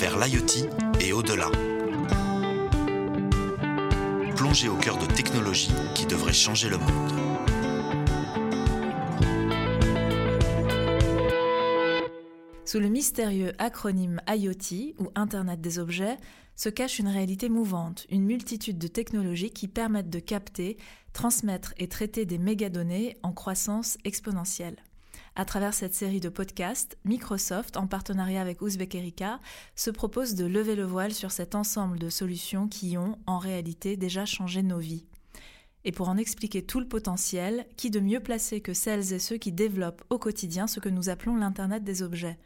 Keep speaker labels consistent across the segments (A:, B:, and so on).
A: vers l'IoT et au-delà. Plongez au cœur de technologies qui devraient changer le monde.
B: Sous le mystérieux acronyme IoT ou Internet des objets se cache une réalité mouvante, une multitude de technologies qui permettent de capter, transmettre et traiter des mégadonnées en croissance exponentielle. À travers cette série de podcasts, Microsoft, en partenariat avec Uzbek Erika, se propose de lever le voile sur cet ensemble de solutions qui ont, en réalité, déjà changé nos vies. Et pour en expliquer tout le potentiel, qui de mieux placé que celles et ceux qui développent au quotidien ce que nous appelons l'Internet des objets?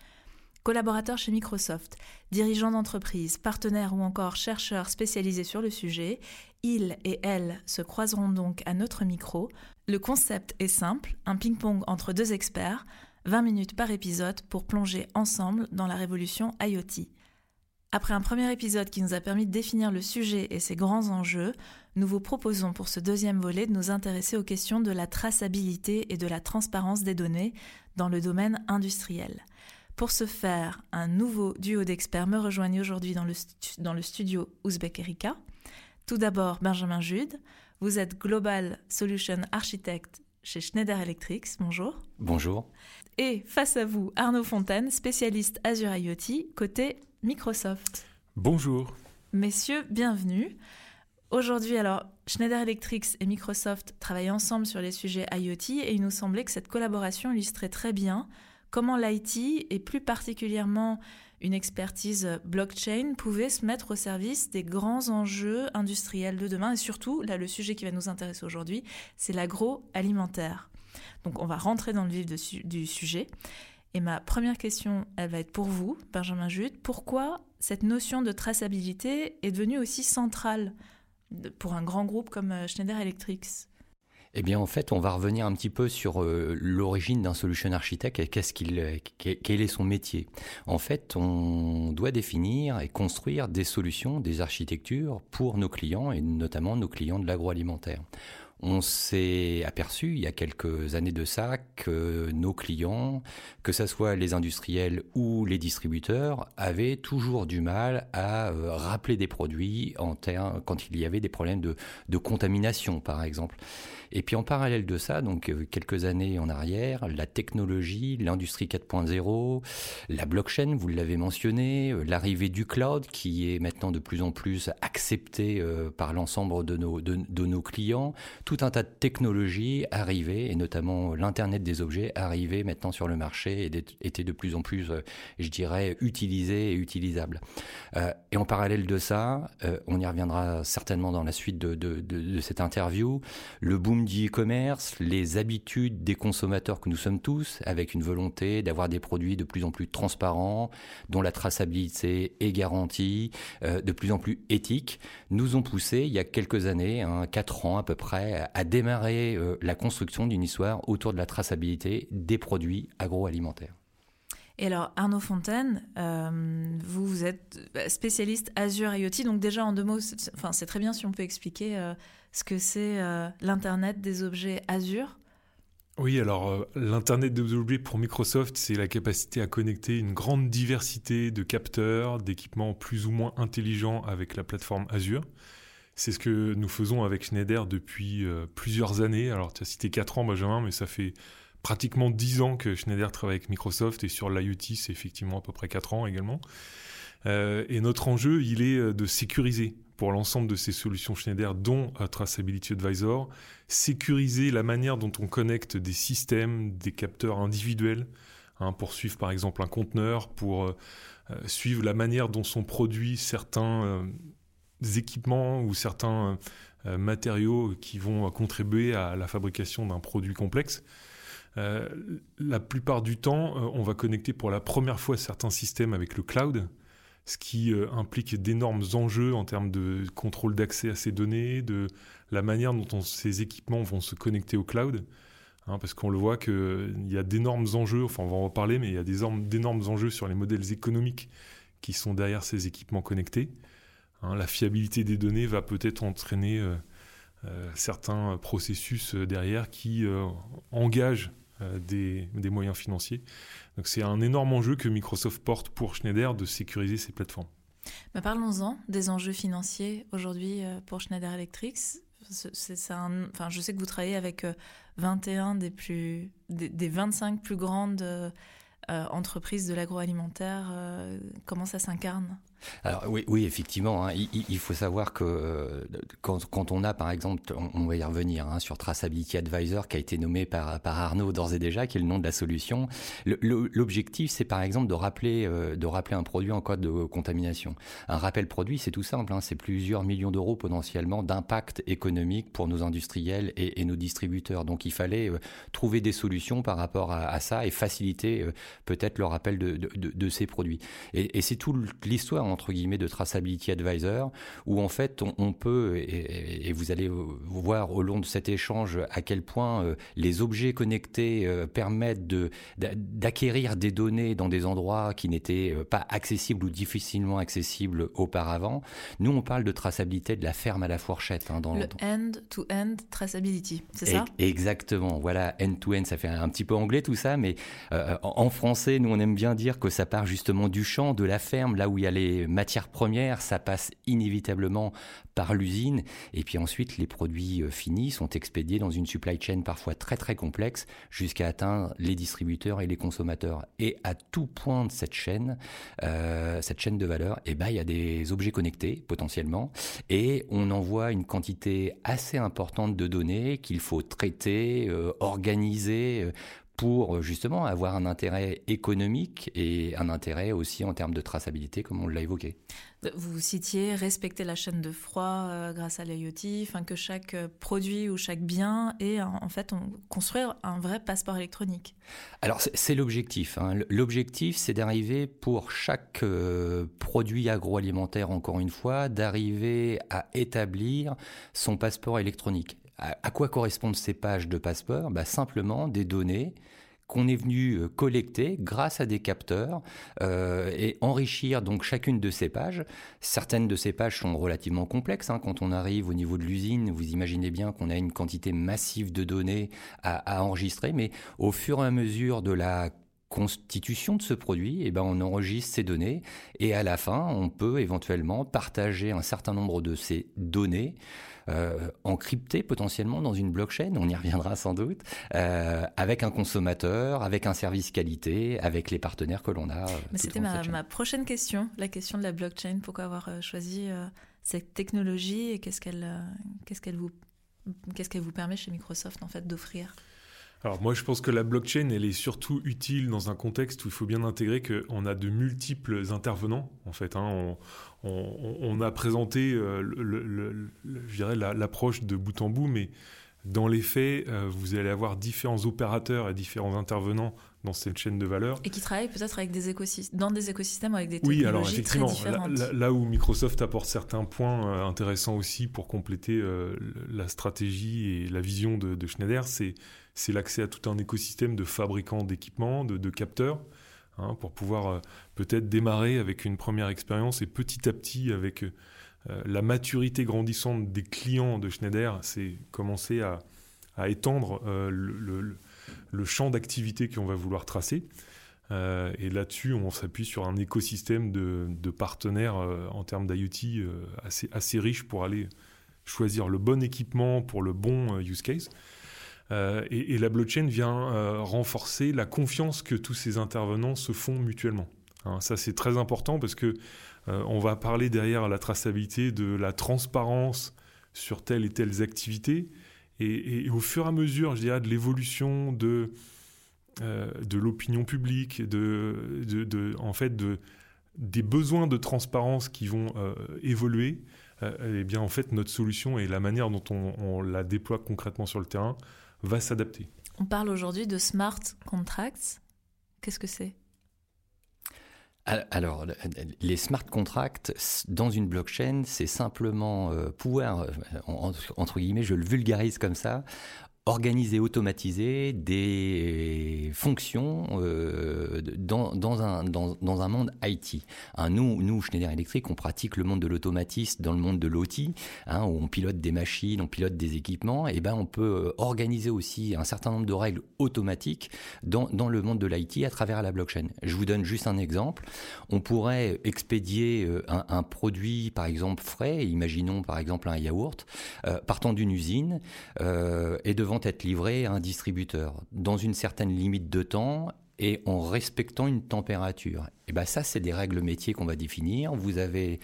B: Collaborateurs chez Microsoft, dirigeants d'entreprise, partenaires ou encore chercheurs spécialisés sur le sujet, ils et elles se croiseront donc à notre micro. Le concept est simple, un ping-pong entre deux experts, 20 minutes par épisode pour plonger ensemble dans la révolution IoT. Après un premier épisode qui nous a permis de définir le sujet et ses grands enjeux, nous vous proposons pour ce deuxième volet de nous intéresser aux questions de la traçabilité et de la transparence des données dans le domaine industriel. Pour ce faire, un nouveau duo d'experts me rejoignent aujourd'hui dans le, studio Ouzbek Erika. Tout d'abord, Benjamin Jude. Vous êtes Global Solution Architect chez Schneider Electric. Bonjour.
C: Bonjour.
B: Et face à vous, Arnaud Fontaine, spécialiste Azure IoT, côté Microsoft.
D: Bonjour.
B: Messieurs, bienvenue. Aujourd'hui, alors, Schneider Electric et Microsoft travaillent ensemble sur les sujets IoT et il nous semblait que cette collaboration illustrait très bien comment l'IT, et plus particulièrement une expertise blockchain, pouvait se mettre au service des grands enjeux industriels de demain. Et surtout, là, le sujet qui va nous intéresser aujourd'hui, c'est l'agroalimentaire. Donc, on va rentrer dans le vif du sujet. Et ma première question, elle va être pour vous, Benjamin Jude. Pourquoi cette notion de traçabilité est devenue aussi centrale pour un grand groupe comme euh, Schneider Electric
C: eh bien, en fait, on va revenir un petit peu sur euh, l'origine d'un solution architect et qu'est-ce qu'il, quel est son métier. En fait, on doit définir et construire des solutions, des architectures pour nos clients et notamment nos clients de l'agroalimentaire. On s'est aperçu il y a quelques années de ça que nos clients, que ce soit les industriels ou les distributeurs, avaient toujours du mal à euh, rappeler des produits en quand il y avait des problèmes de contamination, par exemple. Et puis en parallèle de ça, donc euh, quelques années en arrière, la technologie, l'industrie 4.0, la blockchain, vous l'avez mentionné, euh, l'arrivée du cloud qui est maintenant de plus en plus accepté euh, par l'ensemble de nos, de, nos clients, tout un tas de technologies arrivaient, et notamment l'Internet des objets arrivait maintenant sur le marché et était de plus en plus, je dirais, utilisé et utilisable. et en parallèle de ça, on y reviendra certainement dans la suite de, de, de cette interview, le boom du e-commerce, les habitudes des consommateurs que nous sommes tous, avec une volonté d'avoir des produits de plus en plus transparents, dont la traçabilité est garantie, euh, de plus en plus éthiques, nous ont poussé il y a quelques années, hein, 4 ans à peu près, à démarrer euh, la construction d'une histoire autour de la traçabilité des produits agroalimentaires.
B: Et alors, Arnaud Fontaine, euh, vous, vous êtes spécialiste Azure IoT, donc déjà en deux mots, c'est très bien si on peut expliquer ce que c'est euh, l'Internet des objets Azure
D: oui, alors euh, l'Internet des objets pour Microsoft, c'est la capacité à connecter une grande diversité de capteurs, d'équipements plus ou moins intelligents avec la plateforme Azure. C'est ce que nous faisons avec Schneider depuis euh, plusieurs années. Alors tu as cité 4 ans Benjamin, mais ça fait pratiquement 10 ans que Schneider travaille avec Microsoft et sur l'IoT, c'est effectivement à peu près 4 ans également. et notre enjeu, il est de sécuriser pour l'ensemble de ces solutions Schneider, dont Traceability Advisor, sécuriser la manière dont on connecte des systèmes, des capteurs individuels, hein, pour suivre par exemple un conteneur, pour euh, euh, suivre la manière dont sont produits certains euh, équipements ou certains matériaux qui vont contribuer à la fabrication d'un produit complexe. la plupart du temps, on va connecter pour la première fois certains systèmes avec le cloud, ce qui euh, implique d'énormes enjeux en termes de contrôle d'accès à ces données, de la manière dont ces équipements vont se connecter au cloud. Hein, parce qu'on le voit qu'il y a d'énormes enjeux, enfin on va en parler, mais il y a d'énormes enjeux sur les modèles économiques qui sont derrière ces équipements connectés. Hein, la fiabilité des données va peut-être entraîner euh, euh, certains processus derrière qui engagent des, des, moyens financiers. Donc c'est un énorme enjeu que Microsoft porte pour Schneider de sécuriser ses plateformes.
B: Mais parlons-en des enjeux financiers aujourd'hui pour Schneider Electric. C'est un, enfin, je sais que vous travaillez avec 21 des, plus, des, des 25 plus grandes euh, entreprise de l'agroalimentaire, euh, comment ça s'incarne?
C: Alors oui, oui effectivement, hein. il, faut savoir que euh, quand, on a par exemple, on, va y revenir hein, sur Traceability Advisor qui a été nommé par, par Arnaud d'ores et déjà, qui est le nom de la solution. L'objectif, c'est par exemple de rappeler, euh, de rappeler un produit en cas de contamination. Un rappel produit, c'est tout simple, hein, c'est plusieurs millions d'euros potentiellement d'impact économique pour nos industriels et, nos distributeurs. Donc il fallait euh, trouver des solutions par rapport à, ça et faciliter peut-être le rappel de, de, ces produits. Et, et c'est toute l'histoire entre guillemets de traçability advisor où en fait on, peut et, vous allez voir au long de cet échange à quel point euh, les objets connectés euh, permettent de d'acquérir des données dans des endroits qui n'étaient euh, pas accessibles ou difficilement accessibles auparavant. Nous on parle de traçabilité de la ferme à la fourchette.
B: Hein, dans le end-to-end traçability, c'est ça?
C: Exactement. Voilà, end-to-end, ça fait un petit peu anglais tout ça, mais en français, nous on aime bien dire que ça part justement du champ, de la ferme, là où il y a les matières premières, ça passe inévitablement par l'usine. Et puis ensuite, les produits euh, finis sont expédiés dans une supply chain parfois très très complexe jusqu'à atteindre les distributeurs et les consommateurs. Et à tout point de cette chaîne, euh, cette chaîne de valeur, eh ben, il y a des objets connectés potentiellement et on envoie une quantité assez importante de données qu'il faut traiter, euh, organiser pour euh, justement avoir un intérêt économique et un intérêt aussi en termes de traçabilité, comme on l'a évoqué.
B: Vous citiez respecter la chaîne de froid euh, grâce à l'IoT, que chaque euh, produit ou chaque bien ait en fait on, construire un vrai passeport électronique.
C: Alors c'est l'objectif. Hein. L'objectif, c'est d'arriver pour chaque produit agroalimentaire, encore une fois, d'arriver à établir son passeport électronique. À, quoi correspondent ces pages de passeport? Bah, Simplement des données qu'on est venu euh, collecter grâce à des capteurs euh, et enrichir donc chacune de ces pages. Certaines de ces pages sont relativement complexes. Hein. Quand on arrive au niveau de l'usine, vous imaginez bien qu'on a une quantité massive de données à, enregistrer, mais au fur et à mesure de la constitution de ce produit, eh ben on enregistre ces données et à la fin, on peut éventuellement partager un certain nombre de ces données euh, encrypté potentiellement dans une blockchain, on y reviendra sans doute, euh, avec un consommateur, avec un service qualité, avec les partenaires que l'on a. Euh,
B: c'était ma, ma, prochaine question, la question de la blockchain. Pourquoi avoir choisi cette technologie et qu'est-ce qu'elle qu'est-ce qu'elle vous qu'est-ce qu'elle vous permet chez Microsoft en fait d'offrir?
D: Alors moi, je pense que la blockchain, elle est surtout utile dans un contexte où il faut bien intégrer qu'on a de multiples intervenants. En fait, hein. on, a présenté, euh, le, je dirais, l'approche de bout en bout, mais dans les faits, euh, vous allez avoir différents opérateurs et différents intervenants dans cette chaîne de valeur.
B: Et qui travaillent peut-être avec des écosystèmes, dans des écosystèmes avec des technologies oui, alors effectivement,
D: Là, où Microsoft apporte certains points euh, intéressants aussi pour compléter la stratégie et la vision de, de Schneider, c'est c'est l'accès à tout un écosystème de fabricants d'équipements, de, capteurs, hein, pour pouvoir euh, peut-être démarrer avec une première expérience et petit à petit, avec euh, la maturité grandissante des clients de Schneider, c'est commencer à, étendre euh, le, champ d'activité qu'on va vouloir tracer. et là-dessus, on s'appuie sur un écosystème de, partenaires en termes d'IoT assez, assez riche pour aller choisir le bon équipement pour le bon use case. Euh, et, la blockchain vient euh, renforcer la confiance que tous ces intervenants se font mutuellement. Hein, ça, c'est très important parce que euh, on va parler derrière la traçabilité de la transparence sur telle et telle activité. Et, au fur et à mesure, je dirais, de l'évolution de, de l'opinion publique, de, de, en fait, de, des besoins de transparence qui vont évoluer, eh bien, en fait, notre solution et la manière dont on, on la déploie concrètement sur le terrain va s'adapter.
B: On parle aujourd'hui de smart contracts. Qu'est-ce que c'est?
C: Alors, les smart contracts dans une blockchain, c'est simplement euh, pouvoir, euh, entre guillemets, je le vulgarise comme ça, organiser, automatiser des fonctions euh, dans, dans, un, dans, dans, un monde IT. Hein, nous, nous, Schneider Electric, on pratique le monde de l'automatisme dans le monde de l'OT, hein, où on pilote des machines, on pilote des équipements, et ben on peut euh, organiser aussi un certain nombre de règles automatiques dans, dans le monde de l'IT à travers la blockchain. Je vous donne juste un exemple. On pourrait expédier euh, un, un produit, par exemple, frais, imaginons par exemple un yaourt, euh, partant d'une usine, euh, et devant être livré à un distributeur dans une certaine limite de temps et en respectant une température. Et ben ça, c'est des règles métiers qu'on va définir. Vous avez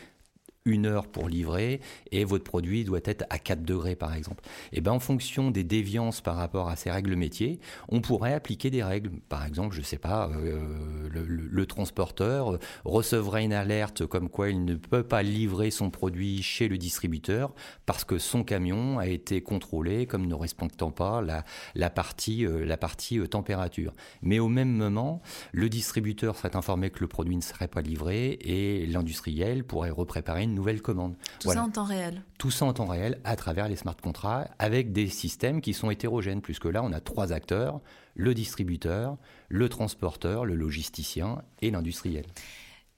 C: une heure pour livrer et votre produit doit être à 4 degrés par exemple. Et ben en fonction des déviances par rapport à ces règles métiers, on pourrait appliquer des règles. Par exemple, je sais pas, euh, le, transporteur recevrait une alerte comme quoi il ne peut pas livrer son produit chez le distributeur parce que son camion a été contrôlé comme ne respectant pas la, la partie, euh, la partie euh, température. Mais au même moment, le distributeur serait informé que le produit ne serait pas livré et l'industriel pourrait repréparer une nouvelle commande.
B: Tout voilà. ça en temps réel.
C: Tout ça en temps réel à travers les smart contracts avec des systèmes qui sont hétérogènes, puisque là on a trois acteurs, le distributeur, le transporteur, le logisticien et l'industriel.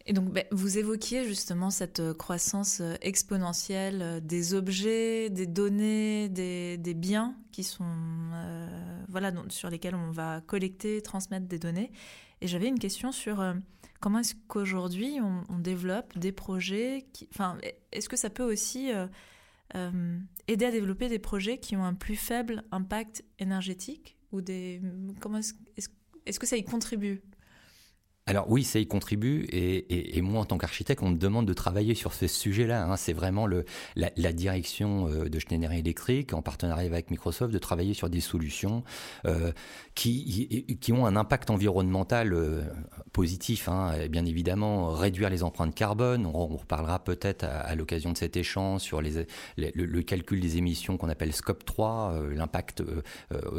B: Et donc, ben, vous évoquiez justement cette euh, croissance euh, exponentielle euh, des objets, des données, des, des biens qui sont, euh, voilà, donc, sur lesquels on va collecter, transmettre des données. Et j'avais une question sur euh, comment est-ce qu'aujourd'hui on, développe des projets qui, enfin, est-ce que ça peut aussi euh, aider à développer des projets qui ont un plus faible impact énergétique ou des, comment est-ce que ça y contribue?
C: Alors oui, ça y contribue et, moi en tant qu'architecte, on me demande de travailler sur ce sujet-là. Hein. C'est vraiment la, direction euh, de Schneider Electric, en partenariat avec Microsoft, de travailler sur des solutions euh, qui, ont un impact environnemental euh, positif. Hein. Bien évidemment, réduire les empreintes carbone. On, reparlera peut-être à, l'occasion de cet échange sur le, calcul des émissions qu'on appelle Scope 3, euh, l'impact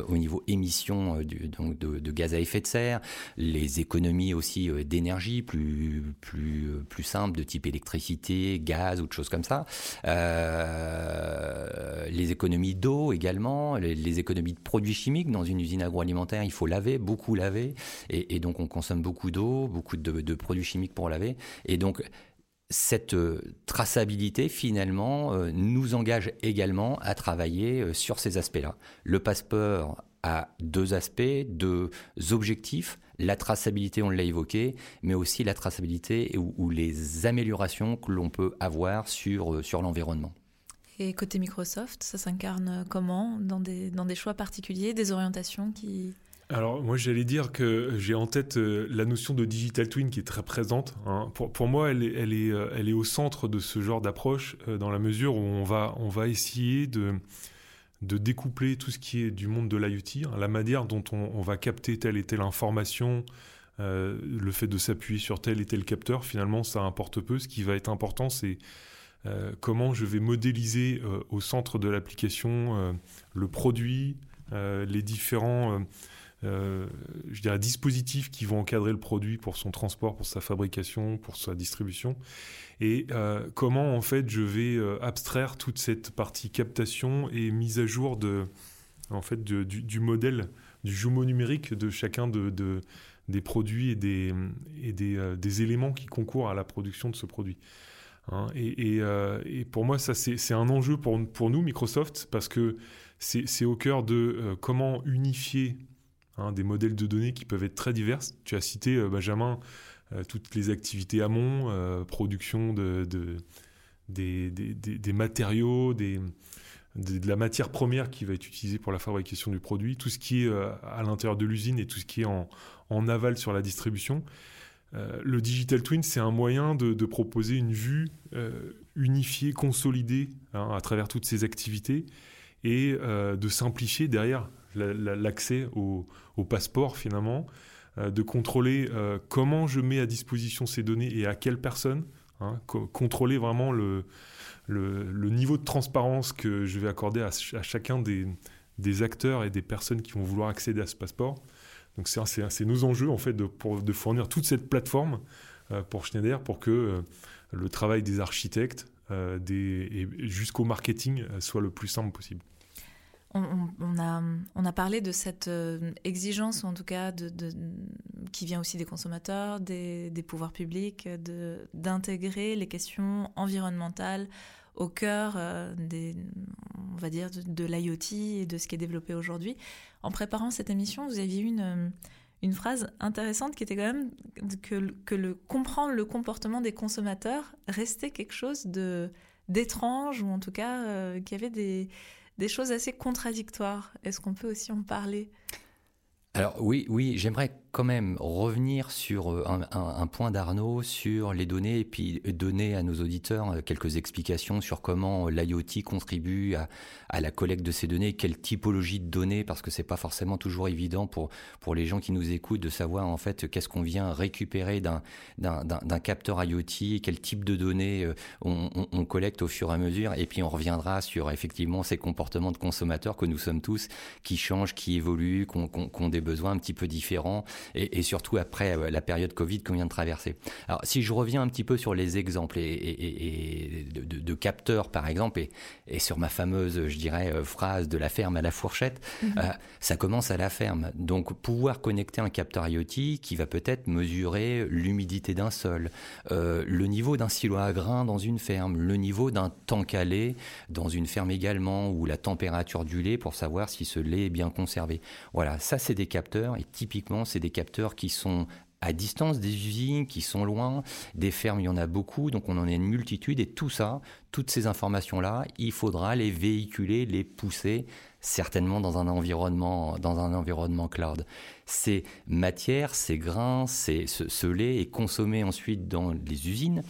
C: au niveau émissions de gaz à effet de serre, les économies aussi d'énergie plus plus plus simple de type électricité, gaz ou de choses comme ça. Euh, les économies d'eau également, les, économies de produits chimiques dans une usine agroalimentaire, il faut laver, beaucoup laver, et, donc on consomme beaucoup d'eau, beaucoup de, produits chimiques pour laver, et donc cette traçabilité, finalement, euh, nous engage également à travailler euh, sur ces aspects-là. Le passeport a deux aspects, deux objectifs. La traçabilité, on l'a évoqué, mais aussi la traçabilité ou, ou les améliorations que l'on peut avoir sur, sur l'environnement.
B: Et côté Microsoft, ça s'incarne comment? Dans des, dans des choix particuliers, des orientations qui...
D: Alors moi j'allais dire que j'ai en tête euh, la notion de digital twin qui est très présente. Hein. Pour, pour, moi elle est, elle, est, euh, elle est au centre de ce genre d'approche euh, dans la mesure où on va, on va essayer de, de découpler tout ce qui est du monde de l'IoT, hein, la manière dont on, va capter telle et telle information, euh, le fait de s'appuyer sur tel et tel capteur, finalement ça importe peu. Ce qui va être important c'est euh, comment je vais modéliser euh, au centre de l'application le produit, les différents euh, je dirais, dispositifs qui vont encadrer le produit pour son transport, pour sa fabrication, pour sa distribution. Et euh, comment, en fait, je vais euh, abstraire toute cette partie captation et mise à jour de, en fait, du, modèle, du jumeau numérique de chacun de, de des produits et des, et des, des, éléments qui concourent à la production de ce produit. Hein, et, et, pour moi, ça, c'est un enjeu pour, pour nous, Microsoft, parce que c'est au cœur de comment unifier hein, des modèles de données qui peuvent être très diverses. Tu as cité, euh, Benjamin, euh, toutes les activités amont, euh, production de, de des, matériaux, de la matière première qui va être utilisée pour la fabrication du produit, tout ce qui est à l'intérieur de l'usine et tout ce qui est en, aval sur la distribution. Le digital twin, c'est un moyen de, proposer une vue unifiée, consolidée hein, à travers toutes ces activités et de simplifier derrière l'accès au, passeport finalement, euh, de contrôler euh, comment je mets à disposition ces données et à quelle personne, hein, co contrôler vraiment le, niveau de transparence que je vais accorder à, ch à chacun des, acteurs et des personnes qui vont vouloir accéder à ce passeport. Donc c'est nos enjeux en fait de, fournir toute cette plateforme euh, pour Schneider pour que le travail des architectes jusqu'au marketing soit le plus simple possible.
B: On, a, parlé de cette euh, exigence, en tout cas, de, qui vient aussi des consommateurs, des, pouvoirs publics, d'intégrer les questions environnementales au cœur euh, des, on va dire, de, l'IoT et de ce qui est développé aujourd'hui. En préparant cette émission, vous aviez une, une phrase intéressante qui était quand même que, le comprendre le comportement des consommateurs restait quelque chose de d'étrange ou en tout cas euh, qui avait des des choses assez contradictoires. Est-ce qu'on peut aussi en parler?
C: Alors oui, oui, j'aimerais quand même revenir sur euh, un, point d'Arnaud sur les données et puis donner à nos auditeurs euh, quelques explications sur comment l'IoT contribue à, la collecte de ces données, quelle typologie de données, parce que c'est pas forcément toujours évident pour pour les gens qui nous écoutent de savoir en fait qu'est-ce qu'on vient récupérer d'un capteur IoT, quel type de données euh, on, collecte au fur et à mesure, et puis on reviendra sur effectivement ces comportements de consommateurs que nous sommes tous, qui changent, qui évoluent, qui ont des besoins un petit peu différents et, surtout après euh, la période Covid qu'on vient de traverser. Alors si je reviens un petit peu sur les exemples et, de, capteurs par exemple et, sur ma fameuse, je dirais, euh, phrase de la ferme à la fourchette, mhm. euh, ça commence à la ferme. Donc pouvoir connecter un capteur IoT qui va peut-être mesurer l'humidité d'un sol, le niveau d'un silo à grains dans une ferme, le niveau d'un tank calé dans une ferme également, ou la température du lait pour savoir si ce lait est bien conservé. Voilà, ça c'est des capteurs et typiquement c'est des capteurs qui sont à distance des usines qui sont loin, des fermes, il y en a beaucoup, donc on en a une multitude, et tout ça, toutes ces informations-là, il faudra les véhiculer, les pousser, certainement dans un environnement, dans un environnement cloud. Ces matières, ces grains, ces, ce, lait est consommé ensuite dans les usines.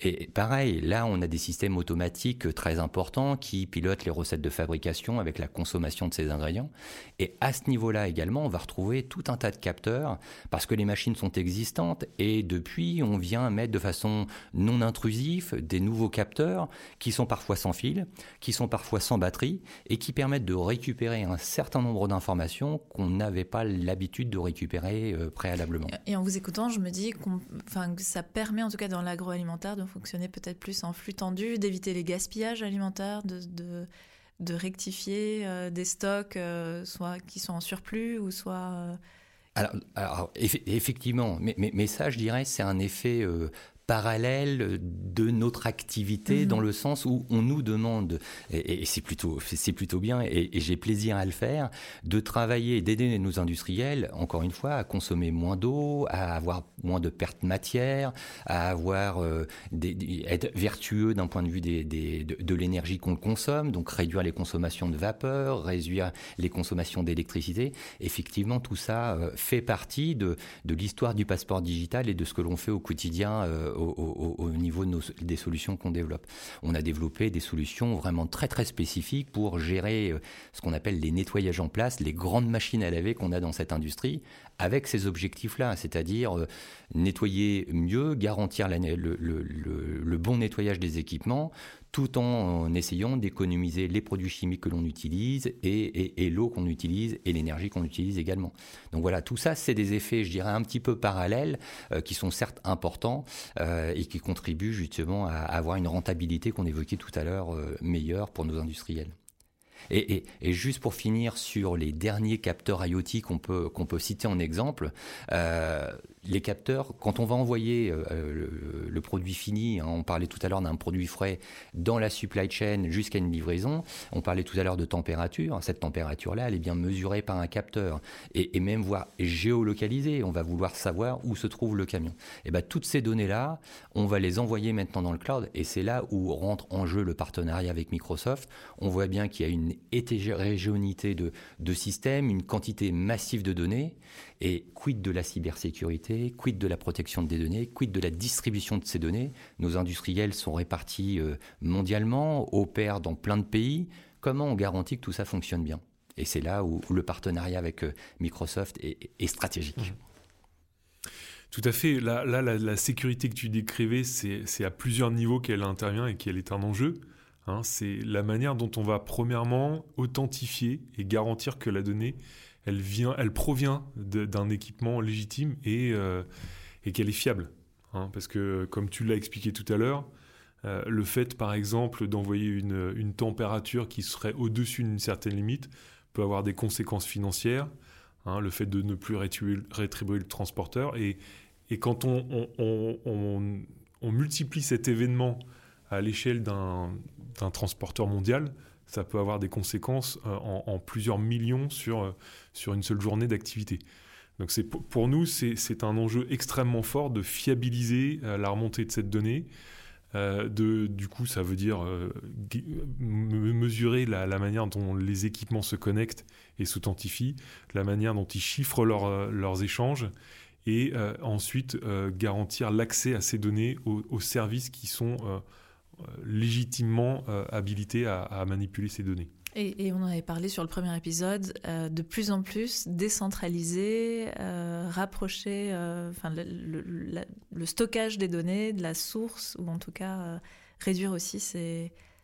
C: Et pareil, là, on a des systèmes automatiques très importants qui pilotent les recettes de fabrication avec la consommation de ces ingrédients. Et à ce niveau-là également, on va retrouver tout un tas de capteurs parce que les machines sont existantes et depuis, on vient mettre de façon non intrusive des nouveaux capteurs qui sont parfois sans fil, qui sont parfois sans batterie et qui permettent de récupérer un certain nombre d'informations qu'on n'avait pas l'habitude de récupérer euh, préalablement.
B: Et en vous écoutant, je me dis que ça permet en tout cas dans l'agroalimentaire de fonctionner peut-être plus en flux tendu, d'éviter les gaspillages alimentaires, de, de, de rectifier euh, des stocks euh, soit qui sont en surplus ou soit...
C: Alors, effectivement, mais, mais, mais, ça, je dirais, c'est un effet parallèle de notre activité mhm. dans le sens où on nous demande, et, c'est plutôt, c'est plutôt bien, et, j'ai plaisir à le faire, de travailler, d'aider nos industriels, encore une fois, à consommer moins d'eau, à avoir moins de pertes matière, à avoir euh, des, être vertueux d'un point de vue des, de, l'énergie qu'on consomme, donc réduire les consommations de vapeur, réduire les consommations d'électricité. Effectivement, tout ça euh, fait partie de, de l'histoire du passeport digital et de ce que l'on fait au quotidien euh, au, niveau des solutions qu'on développe. On a développé des solutions vraiment très très spécifiques pour gérer euh, ce qu'on appelle les nettoyages en place, les grandes machines à laver qu'on a dans cette industrie, avec ces objectifs-là, c'est-à-dire euh, nettoyer mieux, garantir le, bon nettoyage des équipements, tout en, essayant d'économiser les produits chimiques que l'on utilise et, l'eau qu'on utilise et l'énergie qu'on utilise également. Donc voilà, tout ça, c'est des effets, je dirais, un petit peu parallèles, euh, qui sont certes importants euh, et qui contribuent justement à avoir une rentabilité qu'on évoquait tout à l'heure meilleure pour nos industriels. Et, juste pour finir sur les derniers capteurs IoT qu'on peut, peut citer en exemple, euh, les capteurs, quand on va envoyer euh, le, produit fini, hein, on parlait tout à l'heure d'un produit frais dans la supply chain jusqu'à une livraison, on parlait tout à l'heure de température, cette température-là, elle est bien mesurée par un capteur et, même voire géolocalisée, on va vouloir savoir où se trouve le camion. Et bien toutes ces données-là, on va les envoyer maintenant dans le cloud et c'est là où rentre en jeu le partenariat avec Microsoft. On voit bien qu'il y a une hétérogénéité de systèmes, une quantité massive de données et quid de la cybersécurité, quid de la protection des données, quid de la distribution de ces données? Nos industriels sont répartis euh, mondialement, opèrent dans plein de pays. Comment on garantit que tout ça fonctionne bien? Et c'est là où, le partenariat avec euh, Microsoft est, stratégique. Mmh.
D: Tout à fait. Là, la, sécurité que tu décrivais, c'est à plusieurs niveaux qu'elle intervient et qu'elle est un enjeu. Hein. c'est la manière dont on va premièrement authentifier et garantir que la donnée elle, vient, elle provient d'un équipement légitime et, euh, qu'elle est fiable. Hein, parce que, comme tu l'as expliqué tout à l'heure, le fait, par exemple, d'envoyer une, température qui serait au-dessus d'une certaine limite peut avoir des conséquences financières. Hein, le fait de ne plus rétribuer, le transporteur. Et, quand on, multiplie cet événement à l'échelle d'un transporteur mondial, ça peut avoir des conséquences euh, en, plusieurs millions sur, euh, sur une seule journée d'activité. Donc c'est pour nous, c'est un enjeu extrêmement fort de fiabiliser euh, la remontée de cette donnée. de, du coup, ça veut dire mesurer la, manière dont les équipements se connectent et s'authentifient, la manière dont ils chiffrent leurs échanges, et ensuite garantir l'accès à ces données aux, services qui sont légitimement habilités à manipuler ces données.
B: Et, on en avait parlé sur le premier épisode, euh, de plus en plus décentraliser, euh, rapprocher euh, enfin, le, stockage des données de la source, ou en tout cas réduire aussi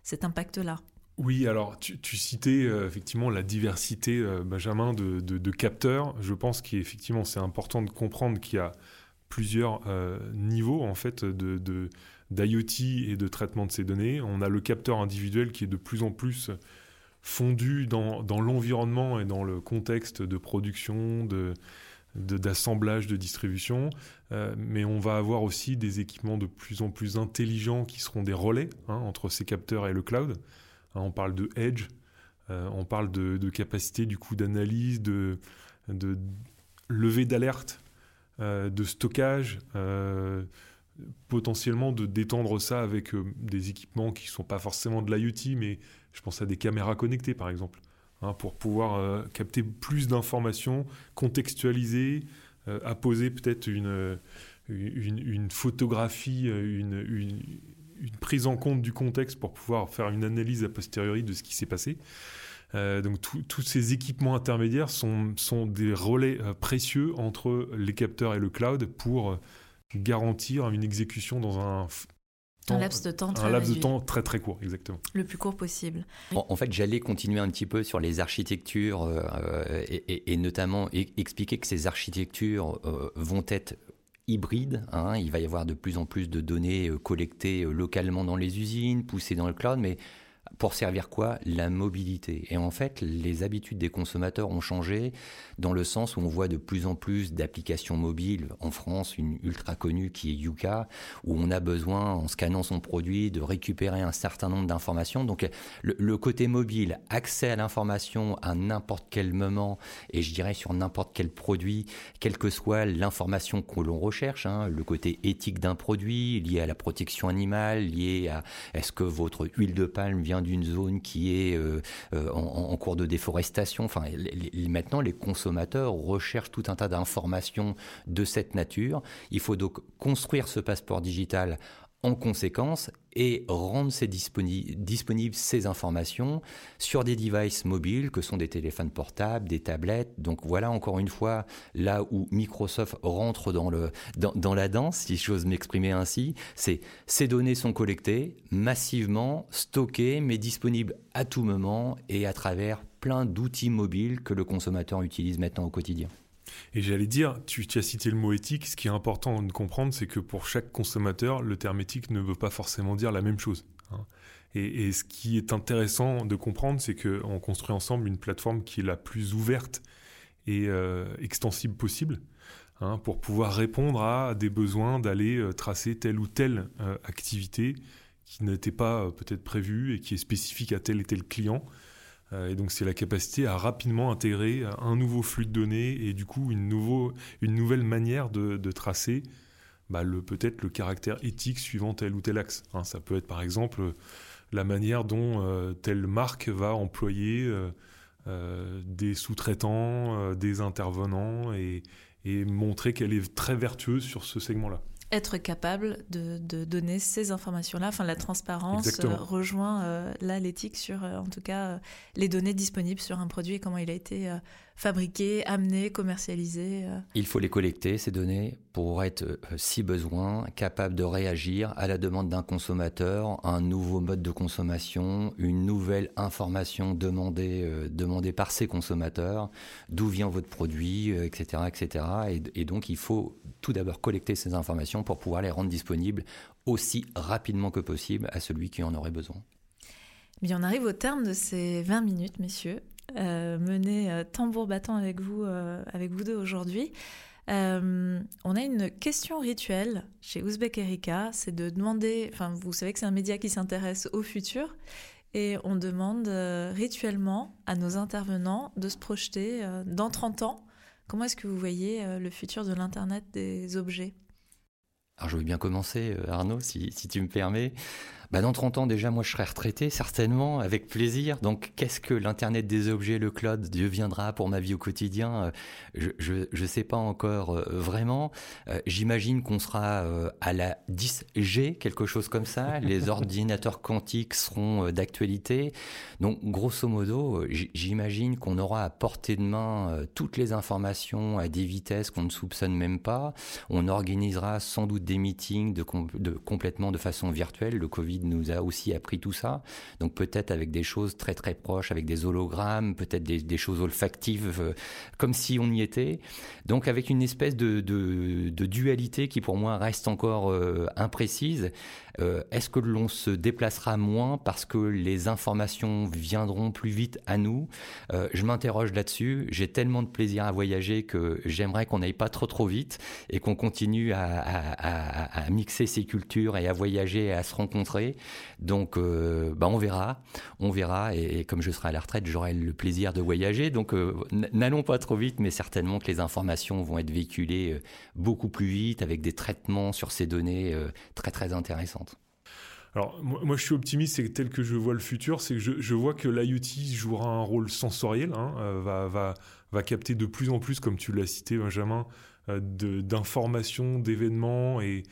B: cet impact-là.
D: Oui, alors tu, citais effectivement la diversité, Benjamin, de, capteurs. Je pense qu'effectivement c'est important de comprendre qu'il y a plusieurs niveaux en fait de, d'IoT et de traitement de ces données. On a le capteur individuel qui est de plus en plus fondu dans, l'environnement et dans le contexte de production, d'assemblage, de, distribution, euh, mais on va avoir aussi des équipements de plus en plus intelligents qui seront des relais hein, entre ces capteurs et le cloud. Hein, on parle de edge, euh, on parle de, capacité du coup d'analyse, de, de levée d'alerte, euh, de stockage, potentiellement de détendre ça avec des équipements qui ne sont pas forcément de l'IoT, mais je pense à des caméras connectées, par exemple, hein, pour pouvoir euh, capter plus d'informations, contextualiser, euh, apposer peut-être une, photographie, euh, une, prise en compte du contexte pour pouvoir faire une analyse a posteriori de ce qui s'est passé. donc tous ces équipements intermédiaires sont des relais précieux entre les capteurs et le cloud pour garantir une exécution dans un
B: un laps de temps
D: très Un laps de temps très très court, exactement.
B: Le plus court possible.
C: En, fait, j'allais continuer un petit peu sur les architectures euh, et, notamment expliquer que ces architectures euh, vont être hybrides. Hein. Il va y avoir de plus en plus de données euh, collectées localement dans les usines, poussées dans le cloud, mais pour servir quoi? La mobilité. Et en fait, les habitudes des consommateurs ont changé dans le sens où on voit de plus en plus d'applications mobiles. En France, une ultra connue qui est Yuka, où on a besoin, en scannant son produit, de récupérer un certain nombre d'informations. Donc le, côté mobile, accès à l'information à n'importe quel moment, et je dirais sur n'importe quel produit, quelle que soit l'information que l'on recherche, hein, le côté éthique d'un produit, lié à la protection animale, lié à est-ce que votre huile de palme vient d'une zone qui est euh, euh, en, cours de déforestation. Enfin, maintenant, les consommateurs recherchent tout un tas d'informations de cette nature. Il faut donc construire ce passeport digital en conséquence et rendre ces disponibles ces informations sur des devices mobiles que sont des téléphones portables, des tablettes. Donc voilà encore une fois là où Microsoft rentre dans, le, dans, la danse, si j'ose m'exprimer ainsi, c'est ces données sont collectées massivement, stockées, mais disponibles à tout moment et à travers plein d'outils mobiles que le consommateur utilise maintenant au quotidien.
D: Et j'allais dire, tu, as cité le mot éthique, ce qui est important de comprendre, c'est que pour chaque consommateur, le terme éthique ne veut pas forcément dire la même chose. Hein. Et, ce qui est intéressant de comprendre, c'est qu'on construit ensemble une plateforme qui est la plus ouverte et euh, extensible possible. Hein, pour pouvoir répondre à des besoins d'aller euh, tracer telle ou telle euh, activité qui n'était pas peut-être prévue et qui est spécifique à tel et tel client. Euh, et donc c'est la capacité à rapidement intégrer un nouveau flux de données et du coup une, nouveau, une nouvelle manière de, tracer bah, peut-être le caractère éthique suivant tel ou tel axe. Hein. ça peut être par exemple la manière dont euh, telle marque va employer euh, des sous-traitants, des intervenants et montrer qu'elle est très vertueuse sur ce segment-là
B: être capable de, donner ces informations-là. Enfin, la transparence euh, rejoint euh, là l'éthique sur, euh, en tout cas, les données disponibles sur un produit et comment il a été fabriquer, amener, commercialiser euh.
C: Il faut les collecter, ces données, pour être, euh, si besoin, capable de réagir à la demande d'un consommateur, un nouveau mode de consommation, une nouvelle information demandée, euh, demandée par ces consommateurs, d'où vient votre produit, etc. etc. Et, et donc, il faut tout d'abord collecter ces informations pour pouvoir les rendre disponibles aussi rapidement que possible à celui qui en aurait besoin.
B: Bien, on arrive au terme de ces 20 minutes, messieurs, euh, menées euh, tambour battant avec vous, euh, avec vous deux aujourd'hui. Euh, on a une question rituelle chez Ouzbek Erika, c'est de demander, enfin vous savez que c'est un média qui s'intéresse au futur, et on demande rituellement à nos intervenants de se projeter dans 30 ans. Comment est-ce que vous voyez le futur de l'Internet des objets?
C: Alors je veux bien commencer, Arnaud, si, si tu me permets. Bah dans 30 ans déjà, moi je serai retraité, certainement, avec plaisir. Donc qu'est-ce que l'Internet des objets, le cloud, deviendra pour ma vie au quotidien euh, Je ne sais pas encore euh, vraiment. Euh, j'imagine qu'on sera à la 10G, quelque chose comme ça. Les ordinateurs quantiques seront d'actualité. Donc grosso modo, j'imagine qu'on aura à portée de main toutes les informations à des vitesses qu'on ne soupçonne même pas. On organisera sans doute des meetings de, de complètement de façon virtuelle. Le Covid nous a aussi appris tout ça. Donc peut-être avec des choses très très proches, avec des hologrammes, peut-être des, choses olfactives, euh, comme si on y était. Donc avec une espèce de, dualité qui pour moi reste encore euh, imprécise. Euh, est-ce que l'on se déplacera moins parce que les informations viendront plus vite à nous? Je m'interroge là-dessus. J'ai tellement de plaisir à voyager que j'aimerais qu'on n'aille pas trop trop vite et qu'on continue à, à, mixer ces cultures et à voyager et à se rencontrer. Donc, euh, bah, on verra, on verra. Et, comme je serai à la retraite, j'aurai le plaisir de voyager. Donc, euh, n'allons pas trop vite, mais certainement que les informations vont être véhiculées euh, beaucoup plus vite avec des traitements sur ces données très très intéressantes.
D: Alors, moi, je suis optimiste, c'est tel que je vois le futur, c'est que je, vois que l'IoT jouera un rôle sensoriel, hein, va, va, va, capter de plus en plus, comme tu l'as cité, Benjamin, d'informations, d'événements et,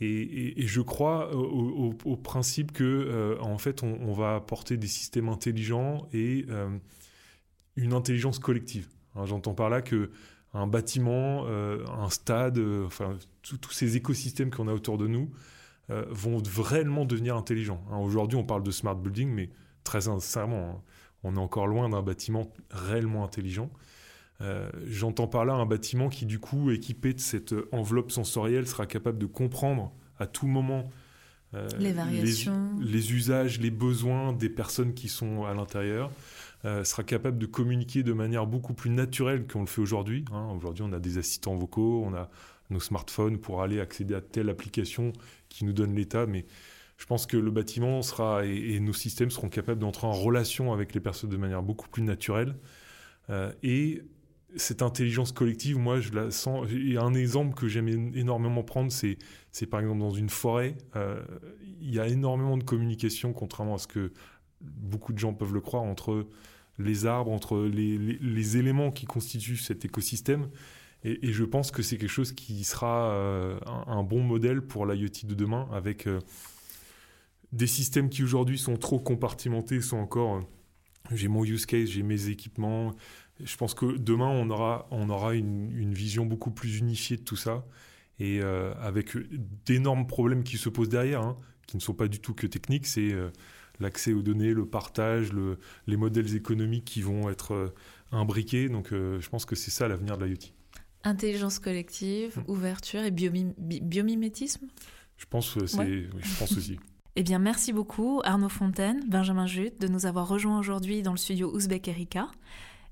D: et, je crois au, principe que, euh, en fait, on, va apporter des systèmes intelligents et euh, une intelligence collective. Hein, j'entends par là que un bâtiment, euh, un stade, enfin, tous ces écosystèmes qu'on a autour de nous vont vraiment devenir intelligents. Hein, aujourd'hui, on parle de smart building, mais très sincèrement, hein, on est encore loin d'un bâtiment réellement intelligent. Euh, j'entends par là un bâtiment qui, du coup, équipé de cette enveloppe sensorielle, sera capable de comprendre à tout moment
B: euh, les variations,
D: les, usages, les besoins des personnes qui sont à l'intérieur. Euh, sera capable de communiquer de manière beaucoup plus naturelle qu'on le fait aujourd'hui. Hein. Aujourd'hui, on a des assistants vocaux, on a nos smartphones pour aller accéder à telle application qui nous donne l'état, mais je pense que le bâtiment sera et, et nos systèmes seront capables d'entrer en relation avec les personnes de manière beaucoup plus naturelle. Euh, et cette intelligence collective, moi, je la sens. Et un exemple que j'aime énormément prendre, c'est, c'est par exemple dans une forêt. Euh, il y a énormément de communication, contrairement à ce que beaucoup de gens peuvent le croire, entre les arbres, entre les, les, éléments qui constituent cet écosystème. Et, je pense que c'est quelque chose qui sera euh, un, bon modèle pour l'IoT de demain, avec euh, des systèmes qui aujourd'hui sont trop compartimentés, sont encore. j'ai mon use case, j'ai mes équipements, je pense que demain, on aura, on aura une, vision beaucoup plus unifiée de tout ça, et euh, avec d'énormes problèmes qui se posent derrière, hein, qui ne sont pas du tout que techniques, c'est euh, l'accès aux données, le partage, le, les modèles économiques qui vont être euh, imbriqués. Donc je pense que c'est ça l'avenir de l'IoT.
B: Intelligence collective, hmm. ouverture et biomimétisme?
D: Je pense, je pense aussi.
B: Eh bien, merci beaucoup Arnaud Fontaine, Benjamin Jute, de nous avoir rejoints aujourd'hui dans le studio Ouzbek Erika.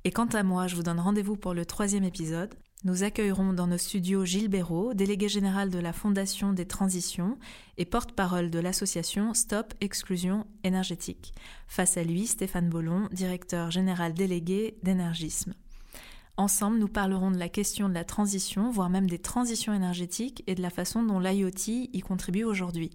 B: Et quant à moi, je vous donne rendez-vous pour le troisième épisode. Nous accueillerons dans nos studios Gilles Béraud, délégué général de la Fondation des Transitions et porte-parole de l'association Stop Exclusion énergétique. Face à lui, Stéphane Bollon, directeur général délégué d'énergisme. Ensemble, nous parlerons de la question de la transition, voire même des transitions énergétiques et de la façon dont l'IoT y contribue aujourd'hui.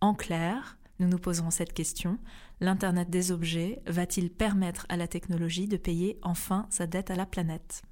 B: En clair, nous nous poserons cette question. L'Internet des objets va-t-il permettre à la technologie de payer enfin sa dette à la planète?